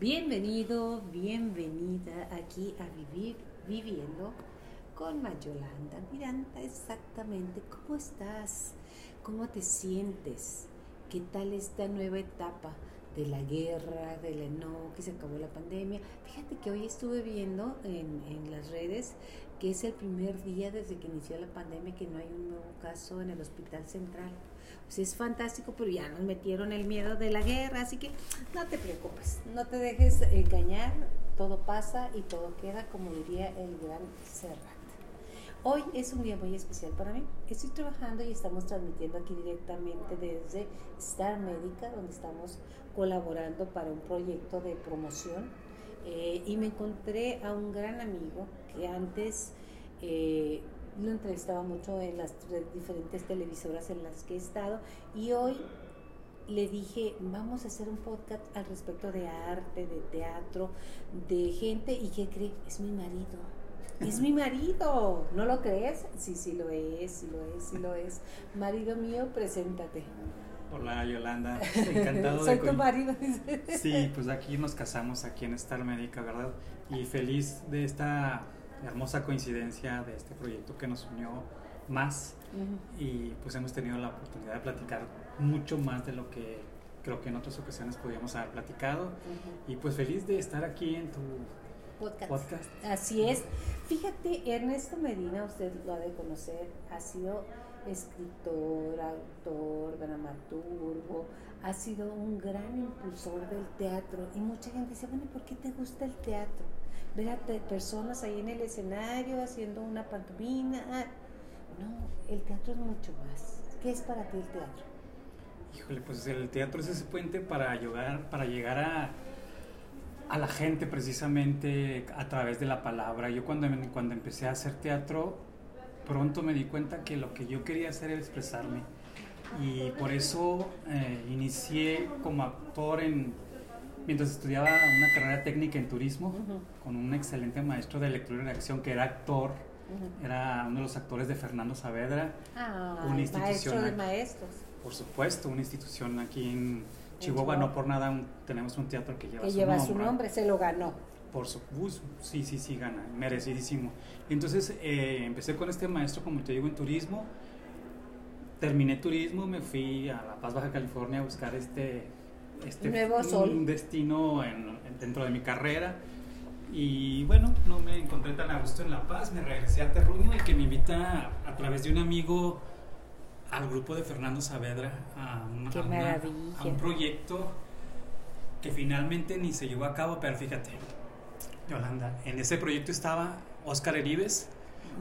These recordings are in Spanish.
Bienvenido, bienvenida aquí a Vivir Viviendo con Mayolanda Miranda. Exactamente, ¿cómo estás? ¿Cómo te sientes? ¿Qué tal esta nueva etapa de la guerra, del enojo, que se acabó la pandemia? Fíjate que hoy estuve viendo en, en las redes que es el primer día desde que inició la pandemia que no hay un nuevo caso en el Hospital Central. Pues es fantástico, pero ya nos metieron el miedo de la guerra, así que no te preocupes, no te dejes engañar, todo pasa y todo queda, como diría el gran Serrat. Hoy es un día muy especial para mí. Estoy trabajando y estamos transmitiendo aquí directamente desde Star Médica, donde estamos colaborando para un proyecto de promoción. Eh, y me encontré a un gran amigo que antes eh, lo entrevistaba mucho en las diferentes televisoras en las que he estado y hoy le dije, vamos a hacer un podcast al respecto de arte, de teatro, de gente y que cree, es mi marido. Es mi marido, ¿no lo crees? Sí, sí lo es, sí lo es, sí lo es. Marido mío, preséntate. Hola Yolanda, encantado Soy tu marido. Sí, pues aquí nos casamos, aquí en Star Médica, ¿verdad? Y feliz de esta hermosa coincidencia de este proyecto que nos unió más y pues hemos tenido la oportunidad de platicar mucho más de lo que creo que en otras ocasiones podíamos haber platicado y pues feliz de estar aquí en tu podcast. Así es. Fíjate, Ernesto Medina, usted lo ha de conocer, ha sido escritor, autor, dramaturgo, ha sido un gran impulsor del teatro y mucha gente dice, bueno, ¿por qué te gusta el teatro? Ver a personas ahí en el escenario haciendo una pantomima. No, el teatro es mucho más. ¿Qué es para ti el teatro? Híjole, pues el teatro es ese puente para llegar, para llegar a, a la gente precisamente a través de la palabra. Yo cuando, cuando empecé a hacer teatro, pronto me di cuenta que lo que yo quería hacer era expresarme. Y por eso eh, inicié como actor en mientras estudiaba una carrera técnica en turismo con un excelente maestro de lectura y redacción que era actor, era uno de los actores de Fernando Saavedra, ah, una institución maestro de maestros. Por supuesto, una institución aquí en Chihuahua, no por nada tenemos un teatro que lleva, que su, lleva nombre. su nombre, se lo ganó. Por supuesto, sí, sí, sí, gana, merecidísimo. Entonces eh, empecé con este maestro, como te digo, en turismo. Terminé turismo, me fui a La Paz, Baja California a buscar este este, Nuevo sol. un destino en, dentro de mi carrera. Y bueno, no me encontré tan a gusto en La Paz, me regresé a Terruño y que me invita a, través de un amigo al grupo de Fernando Saavedra a, a, un proyecto que finalmente ni se llevó a cabo, pero fíjate, Yolanda, en ese proyecto estaba Oscar Heribes,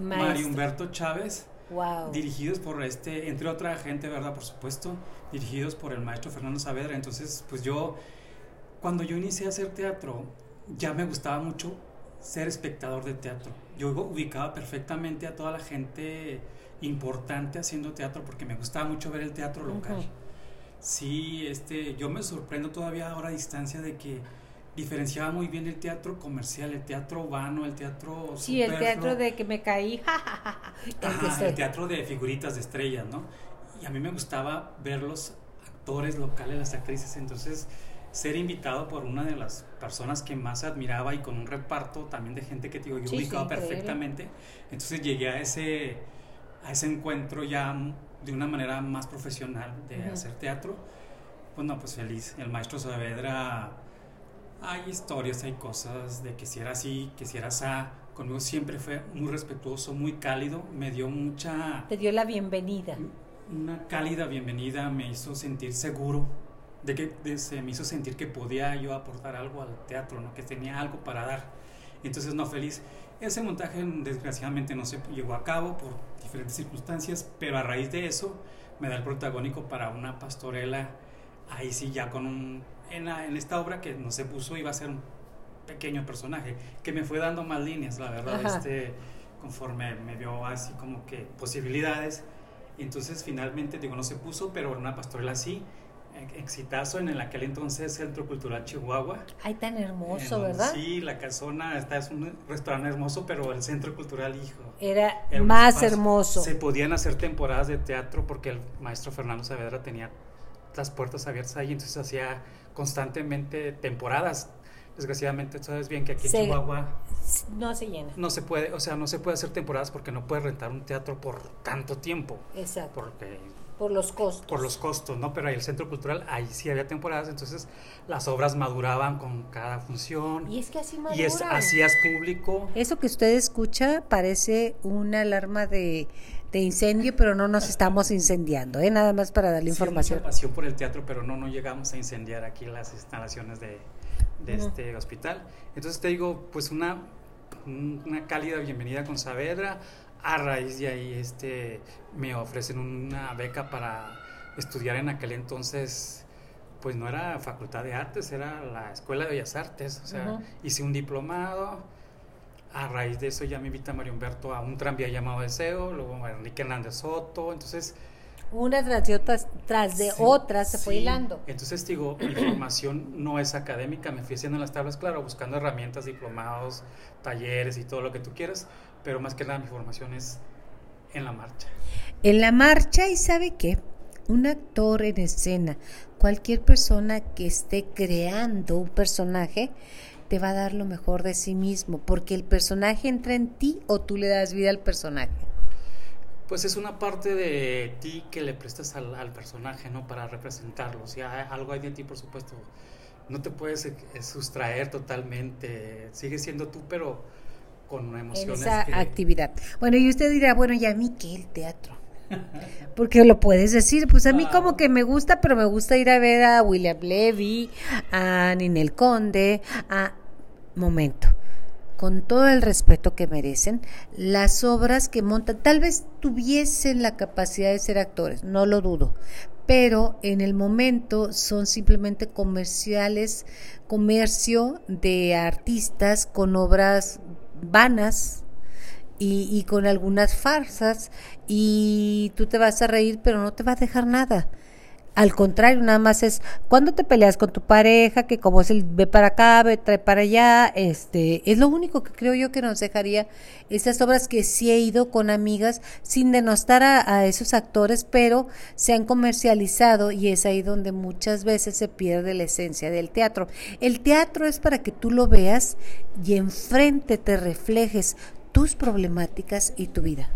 Mario Humberto Chávez, Dirigidos por este, entre otra gente, ¿verdad? Por supuesto, dirigidos por el maestro Fernando Saavedra. Entonces, pues yo, cuando yo inicié a hacer teatro, ya me gustaba mucho ser espectador de teatro. Yo ubicaba perfectamente a toda la gente importante haciendo teatro porque me gustaba mucho ver el teatro local. Sí, este, yo me sorprendo todavía ahora a distancia de que diferenciaba muy bien el teatro comercial, el teatro urbano, el teatro... Sí, el teatro de que me caí, el teatro de figuritas de estrellas, ¿no? Y a mí me gustaba ver los actores locales, las actrices, entonces ser invitado por una de las personas que más admiraba y con un reparto también de gente que digo, yo ubicaba perfectamente, entonces llegué a ese, a ese encuentro ya de una manera más profesional de hacer teatro, pues no, pues feliz, el maestro Saavedra hay historias, hay cosas de que si era así, que si era así. Conmigo siempre fue muy respetuoso, muy cálido, me dio mucha... Te dio la bienvenida. Una cálida bienvenida, me hizo sentir seguro, de que se me hizo sentir que podía yo aportar algo al teatro, ¿no? que tenía algo para dar. Entonces, no, feliz. Ese montaje desgraciadamente no se llevó a cabo por diferentes circunstancias, pero a raíz de eso me da el protagónico para una pastorela, ahí sí ya con un en, en, esta obra que no se puso iba a ser un pequeño personaje, que me fue dando más líneas, la verdad, este, conforme me vio así como que posibilidades. Entonces finalmente, digo, no se puso, pero una pastorela así, exitazo en el aquel entonces Centro Cultural Chihuahua. Ay, tan hermoso, ¿verdad? Sí, la casona, está, es un restaurante hermoso, pero el Centro Cultural, hijo. Era, más hermoso. Se podían hacer temporadas de teatro porque el maestro Fernando Saavedra tenía las puertas abiertas ahí, entonces hacía constantemente temporadas. desgraciadamente sabes bien que aquí en Se- Chihuahua No se llena. no se puede, o sea, no se puede hacer temporadas porque no puedes rentar un teatro por tanto tiempo, Exacto. porque Por los costos. por los costos, ¿no? Pero ahí el centro cultural, ahí sí había temporadas, entonces las obras maduraban con cada función Y es que así y maduran. es, hacías público. Eso que usted escucha parece una alarma de, de incendio, pero no nos estamos incendiando, ¿eh? Nada más para darle Sí, información. mucha pasión por el teatro, pero no, no llegamos a incendiar aquí las instalaciones de, de Ujú. este hospital. Entonces te digo, pues una, un- una cálida bienvenida con Saavedra. A raíz de ahí este, me ofrecen una beca para estudiar en aquel entonces, pues no era Facultad de Artes, era la Escuela de Bellas Artes. O sea, Ujú. hice un diplomado. A raíz de eso ya me invita Mario Humberto a un tranvía llamado Deseo, luego a Enrique Hernández Soto. Entonces Una tras de otras, tras de Sí, otras se fue sí. hilando. Entonces digo, mi formación no es académica, me fui haciendo las tablas, claro, buscando herramientas, diplomados, talleres y todo lo que tú quieras, pero más que nada mi formación es en la marcha. En la marcha, ¿y sabe qué? Un actor en escena, cualquier persona que esté creando un personaje, te va a dar lo mejor de sí mismo, porque el personaje entra en ti o tú le das vida al personaje. Pues es una parte de ti que le prestas al, al personaje, ¿no? Para representarlo. O sea, algo hay de ti, por supuesto. No te puedes eh, sustraer totalmente. Sigues siendo tú, pero con En emociones esa que- actividad. Bueno, y usted dirá, bueno, ¿y a mí qué el teatro? Porque lo puedes decir, pues a mí Claro. como que me gusta, pero me gusta ir a ver a William Levy, a Ninel Conde, a... Momento, con todo el respeto que merecen, las obras que montan, tal vez tuviesen la capacidad de ser actores, no lo dudo, pero en el momento son simplemente comerciales, comercio de artistas con obras vanas, y, y con algunas farsas y tú te vas a reír pero no te va a dejar nada. Al contrario, nada más es cuando te peleas con tu pareja, que como es el ve para acá, ve trae para allá, este, es lo único que creo yo que nos dejaría esas obras que sí he ido con amigas, sin denostar a, a esos actores, pero se han comercializado y es ahí donde muchas veces se pierde la esencia del teatro. El teatro es para que tú lo veas y enfrente te reflejes tus problemáticas y tu vida.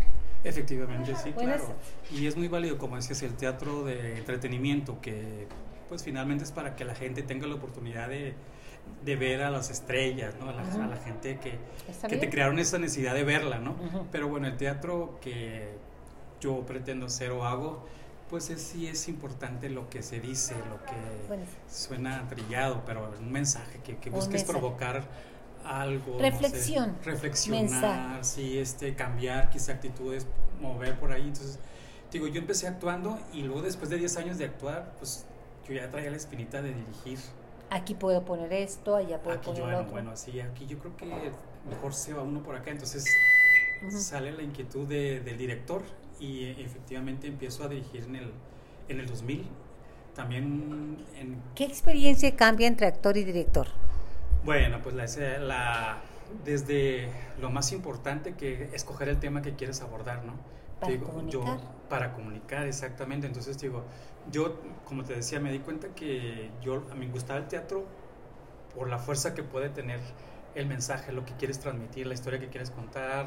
Efectivamente, sí, claro. Y es muy válido, como decías, el teatro de entretenimiento, que pues finalmente es para que la gente tenga la oportunidad de, de ver a las estrellas, ¿no? A la, Ujú. a la gente que, que te crearon esa necesidad de verla, ¿no? Pero bueno, el teatro que yo pretendo hacer o hago, pues es, sí es importante lo que se dice, lo que Bueno. suena trillado, pero un mensaje que, busques mensaje. provocar algo. no sé, Reflexión, reflexionar, mensaje. sí, este, cambiar quizá actitudes, mover por ahí. Entonces, digo, yo empecé actuando y luego después de 10 años de actuar, pues yo ya traía la espinita de dirigir. Aquí puedo poner esto, allá puedo Aquí poner yo, bueno, bueno, así, aquí yo creo que mejor se va uno por acá. Entonces Ujú. sale la inquietud de- del director y eh, efectivamente empiezo a dirigir en el, en el 2000. También en ¿Qué experiencia cambia entre actor y director? Bueno, pues la, la- desde lo más importante que escoger el tema que quieres abordar, ¿no? Para Digo, yo- comunicar. para comunicar, exactamente. Entonces digo, yo, como te decía, me di cuenta que yo a mí me gustaba el teatro por la fuerza que puede tener el mensaje, lo que quieres transmitir, la historia que quieres contar,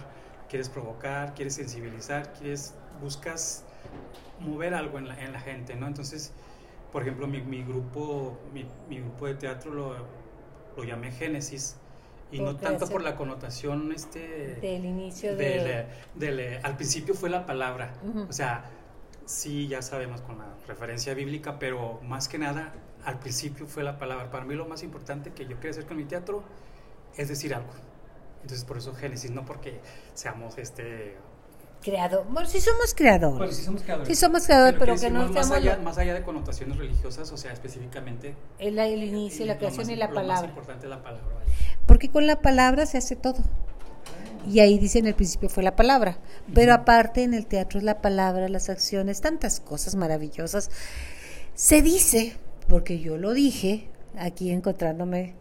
quieres provocar, quieres sensibilizar, quieres, buscas mover algo en la, en la gente, ¿no? Entonces, por ejemplo, mi, mi grupo, mi, mi grupo de teatro lo, lo llamé Génesis y no tanto por la connotación este Del inicio de... eh, del, eh, al principio fue la palabra o sea sí ya sabemos con la referencia bíblica pero más que nada al principio fue la palabra. Para mí lo más importante que yo quería hacer con mi teatro es decir algo. Entonces por eso Génesis no porque seamos este Creador. Bueno, sí somos creadores. bueno sí somos creadores Sí somos creadores, pero que no más allá, lo- más allá de connotaciones religiosas o sea específicamente el, el inicio, la creación más- y la lo más palabra. importante es la palabra vaya. Porque con la palabra se hace todo. Y ahí dice en el principio fue la palabra. Pero aparte en el teatro es la palabra, las acciones, tantas cosas maravillosas. Se dice, porque yo lo dije aquí encontrándome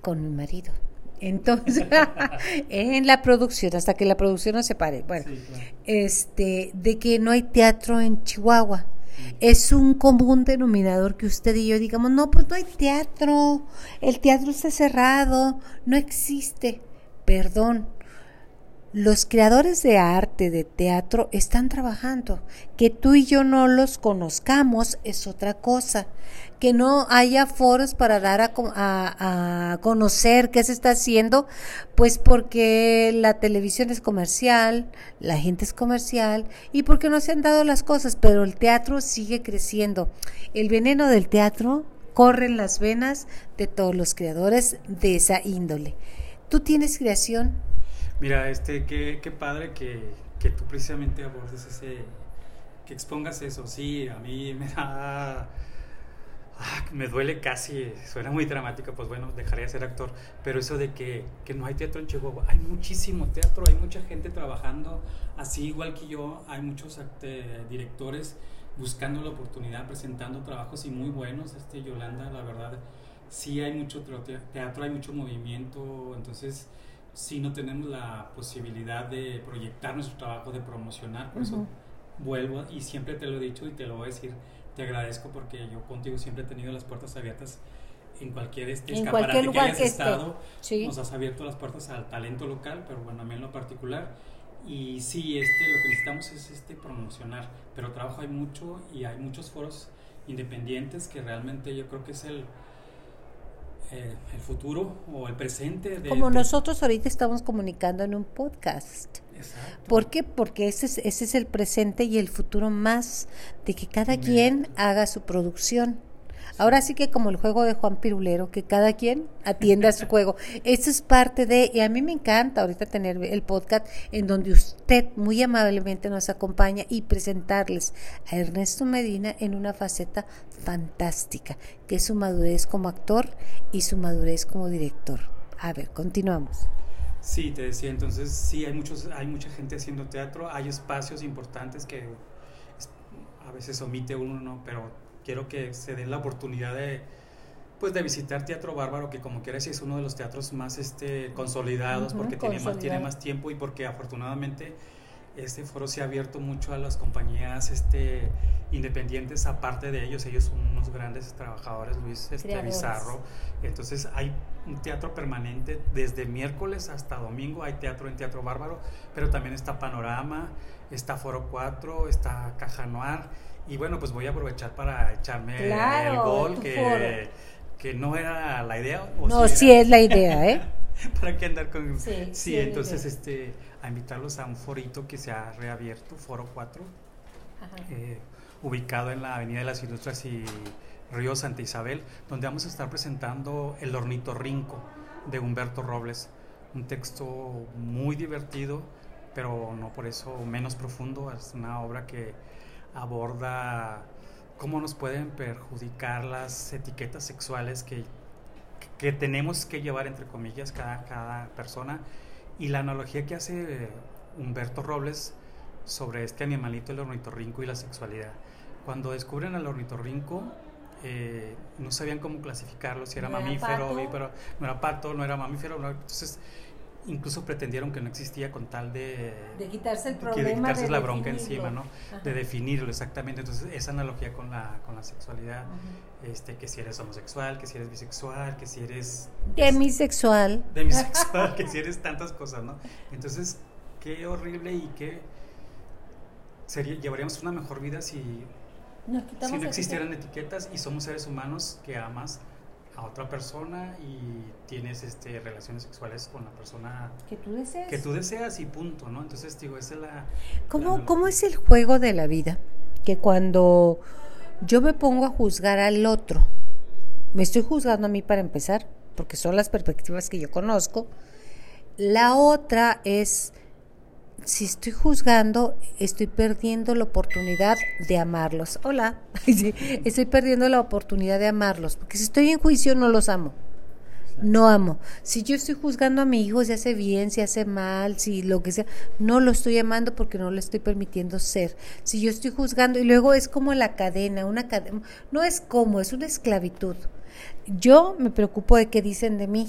con mi marido. Entonces, en la producción, hasta que la producción no se pare. Bueno, Sí, claro. este, de que no hay teatro en Chihuahua. Es un común denominador que usted y yo digamos, no, pues no hay teatro, el teatro está cerrado, no existe. Perdón, los creadores de arte, de teatro, están trabajando. Que tú y yo no los conozcamos es otra cosa. Que no haya foros para dar a, conocer qué se está haciendo, pues porque la televisión es comercial, la gente es comercial y porque no se han dado las cosas, pero el teatro sigue creciendo. El veneno del teatro corre en las venas de todos los creadores de esa índole. ¿Tú tienes creación? Mira, este, qué, qué padre que, que, tú precisamente abordes ese, que expongas eso. Sí, a mí me da, ah, me duele casi, suena muy dramático, pues bueno, dejaré de ser actor, pero eso de que, que no hay teatro en Chihuahua, hay muchísimo teatro, hay mucha gente trabajando, así igual que yo, hay muchos este, directores buscando la oportunidad, presentando trabajos y muy buenos, este Yolanda, la verdad, sí hay mucho teatro, hay mucho movimiento, entonces si no tenemos la posibilidad de proyectar nuestro trabajo, de promocionar. Por eso vuelvo y siempre te lo he dicho y te lo voy a decir. Te agradezco porque yo contigo siempre he tenido las puertas abiertas en cualquier este escaparate que hayas estado. Nos has abierto las puertas al talento local, pero bueno, a mí en lo particular. Y sí, este, lo que necesitamos es este, promocionar, pero trabajo hay mucho y hay muchos foros independientes que realmente yo creo que es el, eh, el futuro o el presente. De, Como nosotros ahorita estamos comunicando en un podcast. Exacto. ¿Por qué? Porque ese es, ese es el presente y el futuro más de que cada quien haga su producción. Ahora sí que como el juego de Juan Pirulero, que cada quien atienda su juego. Eso es parte de, y a mí me encanta ahorita tener el podcast en donde usted muy amablemente nos acompaña y presentarles a Ernesto Medina en una faceta fantástica, que es su madurez como actor y su madurez como director. A ver, continuamos. Sí, te decía, entonces sí, hay, muchos, hay mucha gente haciendo teatro, hay espacios importantes que a veces omite uno, ¿no? pero quiero que se den la oportunidad de pues de visitar Teatro Bárbaro, que como quieras es uno de los teatros más este, consolidados, porque tiene más, tiene más tiempo y porque afortunadamente este foro se ha abierto mucho a las compañías este, independientes, aparte de ellos, ellos son unos grandes trabajadores, Luis este, Bizarro. Entonces hay un teatro permanente, desde miércoles hasta domingo hay teatro en Teatro Bárbaro, pero también está Panorama, está Foro 4, está Caja Noir y bueno, pues voy a aprovechar para echarme el gol que, que, no era la idea. no, sí, es la idea, ¿eh? ¿Para qué andar con...? Sí, entonces este, a invitarlos a un forito que se ha reabierto, Foro 4, eh, ubicado en la Avenida de las Industrias y Río Santa Isabel, donde vamos a estar presentando El Ornitorrinco de Humberto Robles, un texto muy divertido, pero no por eso menos profundo, es una obra que aborda cómo nos pueden perjudicar las etiquetas sexuales que, que tenemos que llevar, entre comillas, cada, cada persona. Y la analogía que hace Humberto Robles sobre este animalito, el ornitorrinco y la sexualidad. Cuando descubren al ornitorrinco, eh, no sabían cómo clasificarlo, si era mamífero, pero no era pato, no era mamífero. entonces, incluso pretendieron que no existía con tal de, de quitarse el problema de quitarse la bronca encima no de definirlo exactamente. Entonces esa analogía con la con la sexualidad este que si eres homosexual que si eres bisexual que si eres demisexual. demisexual que si eres tantas cosas no entonces qué horrible y qué sería llevaríamos una mejor vida si si no existieran etiquetas y somos seres humanos que amas a otra persona y tienes este, relaciones sexuales con la persona que tú deseas. Que tú deseas y punto, ¿no? Entonces, digo, esa es la... ¿Cómo, ¿Cómo es el juego de la vida? Que cuando yo me pongo a juzgar al otro, me estoy juzgando a mí para empezar, porque son las perspectivas que yo conozco. La otra es si estoy juzgando, estoy perdiendo la oportunidad de amarlos. Hola, estoy perdiendo la oportunidad de amarlos, porque si estoy en juicio no los amo. No amo. Si yo estoy juzgando a mi hijo si hace bien, si hace mal, si lo que sea, no lo estoy amando porque no le estoy permitiendo ser. Si yo estoy juzgando y luego es como la cadena, una cadena, no es como, es una esclavitud. Yo me preocupo de qué dicen de mí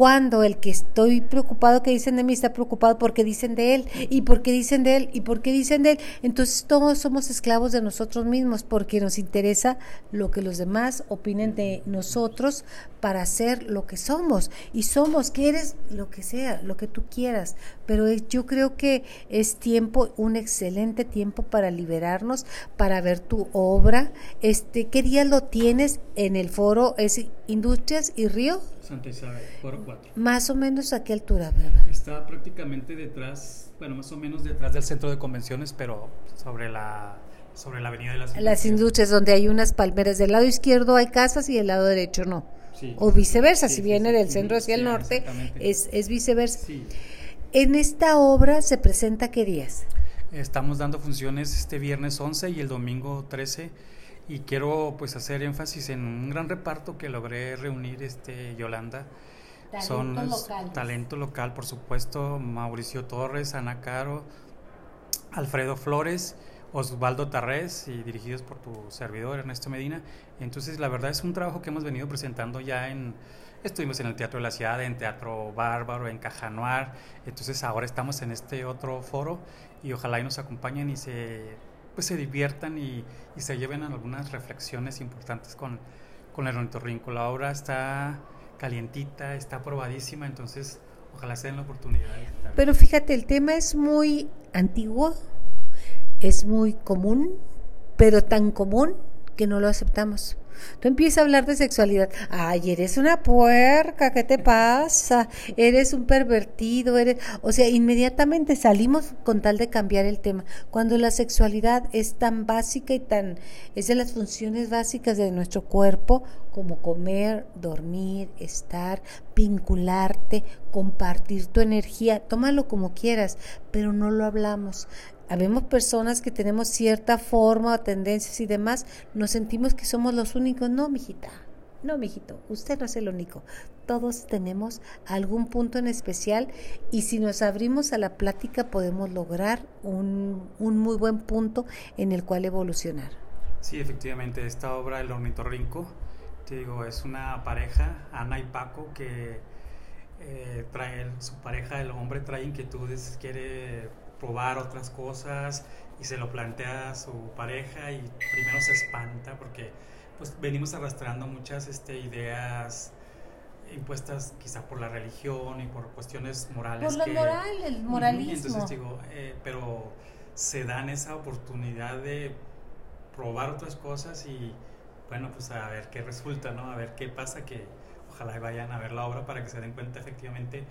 cuando el que estoy preocupado que dicen de mí está preocupado porque dicen de él y porque dicen de él y porque dicen de él. Entonces todos somos esclavos de nosotros mismos porque nos interesa lo que los demás opinen de nosotros para ser lo que somos. Y somos, que eres lo que sea, lo que tú quieras. Pero yo creo que es tiempo, un excelente tiempo para liberarnos, para ver tu obra. Este, ¿Qué día lo tienes en el foro? ¿Es Industrias y Río? Santa Isabel, foro 4. Más o menos a qué altura, ¿verdad? Está prácticamente detrás, bueno, más o menos detrás del centro de convenciones, pero sobre la sobre la avenida de las industrias. Las industrias donde hay unas palmeras. Del lado izquierdo hay casas y del lado derecho no. o viceversa, si viene del centro hacia el norte, es, es viceversa. En esta obra se presenta qué días? Estamos dando funciones este viernes 11 y el domingo 13 y quiero pues hacer énfasis en un gran reparto que logré reunir este Yolanda. Talento Son local. talento local, por supuesto, Mauricio Torres, Ana Caro, Alfredo Flores, Osvaldo Tarrés y dirigidos por tu servidor Ernesto Medina. Entonces, la verdad es un trabajo que hemos venido presentando ya en estuvimos en el Teatro de la Ciudad, en Teatro Bárbaro, en Cajanuar. Entonces, ahora estamos en este otro foro y ojalá y nos acompañen y se pues se diviertan y, se lleven algunas reflexiones importantes con, con el ornitorrinco. La obra está calientita, está probadísima, entonces ojalá se den la oportunidad. Pero fíjate, el tema es muy antiguo, es muy común, pero tan común que no lo aceptamos. Tú empiezas a hablar de sexualidad. Ay, eres una puerca, ¿qué te pasa? Eres un pervertido, eres... O sea, inmediatamente salimos con tal de cambiar el tema. Cuando la sexualidad es tan básica y tan... es de las funciones básicas de nuestro cuerpo, como comer, dormir, estar, vincularte, compartir tu energía, tómalo como quieras, pero no lo hablamos habemos personas que tenemos cierta forma, tendencias y demás, nos sentimos que somos los únicos. No, mijita, no, mijito, usted no es el único. Todos tenemos algún punto en especial y si nos abrimos a la plática podemos lograr un, un muy buen punto en el cual evolucionar. Sí, efectivamente, esta obra, El Ornitorrinco, te digo, es una pareja, Ana y Paco, que eh, trae, su pareja, el hombre, trae inquietudes, quiere probar otras cosas y se lo plantea a su pareja y primero se espanta porque pues venimos arrastrando muchas este, ideas impuestas quizá por la religión y por cuestiones morales. Por lo moral, el moralismo. Entonces digo, eh, pero se dan esa oportunidad de probar otras cosas y bueno, pues a ver qué resulta, ¿no? A ver qué pasa, que ojalá vayan a ver la obra para que se den cuenta efectivamente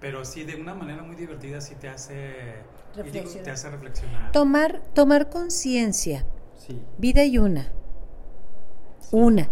pero sí de una manera muy divertida sí te hace reflexionar. te hace reflexionar. Tomar, tomar conciencia. Vida y una. Una.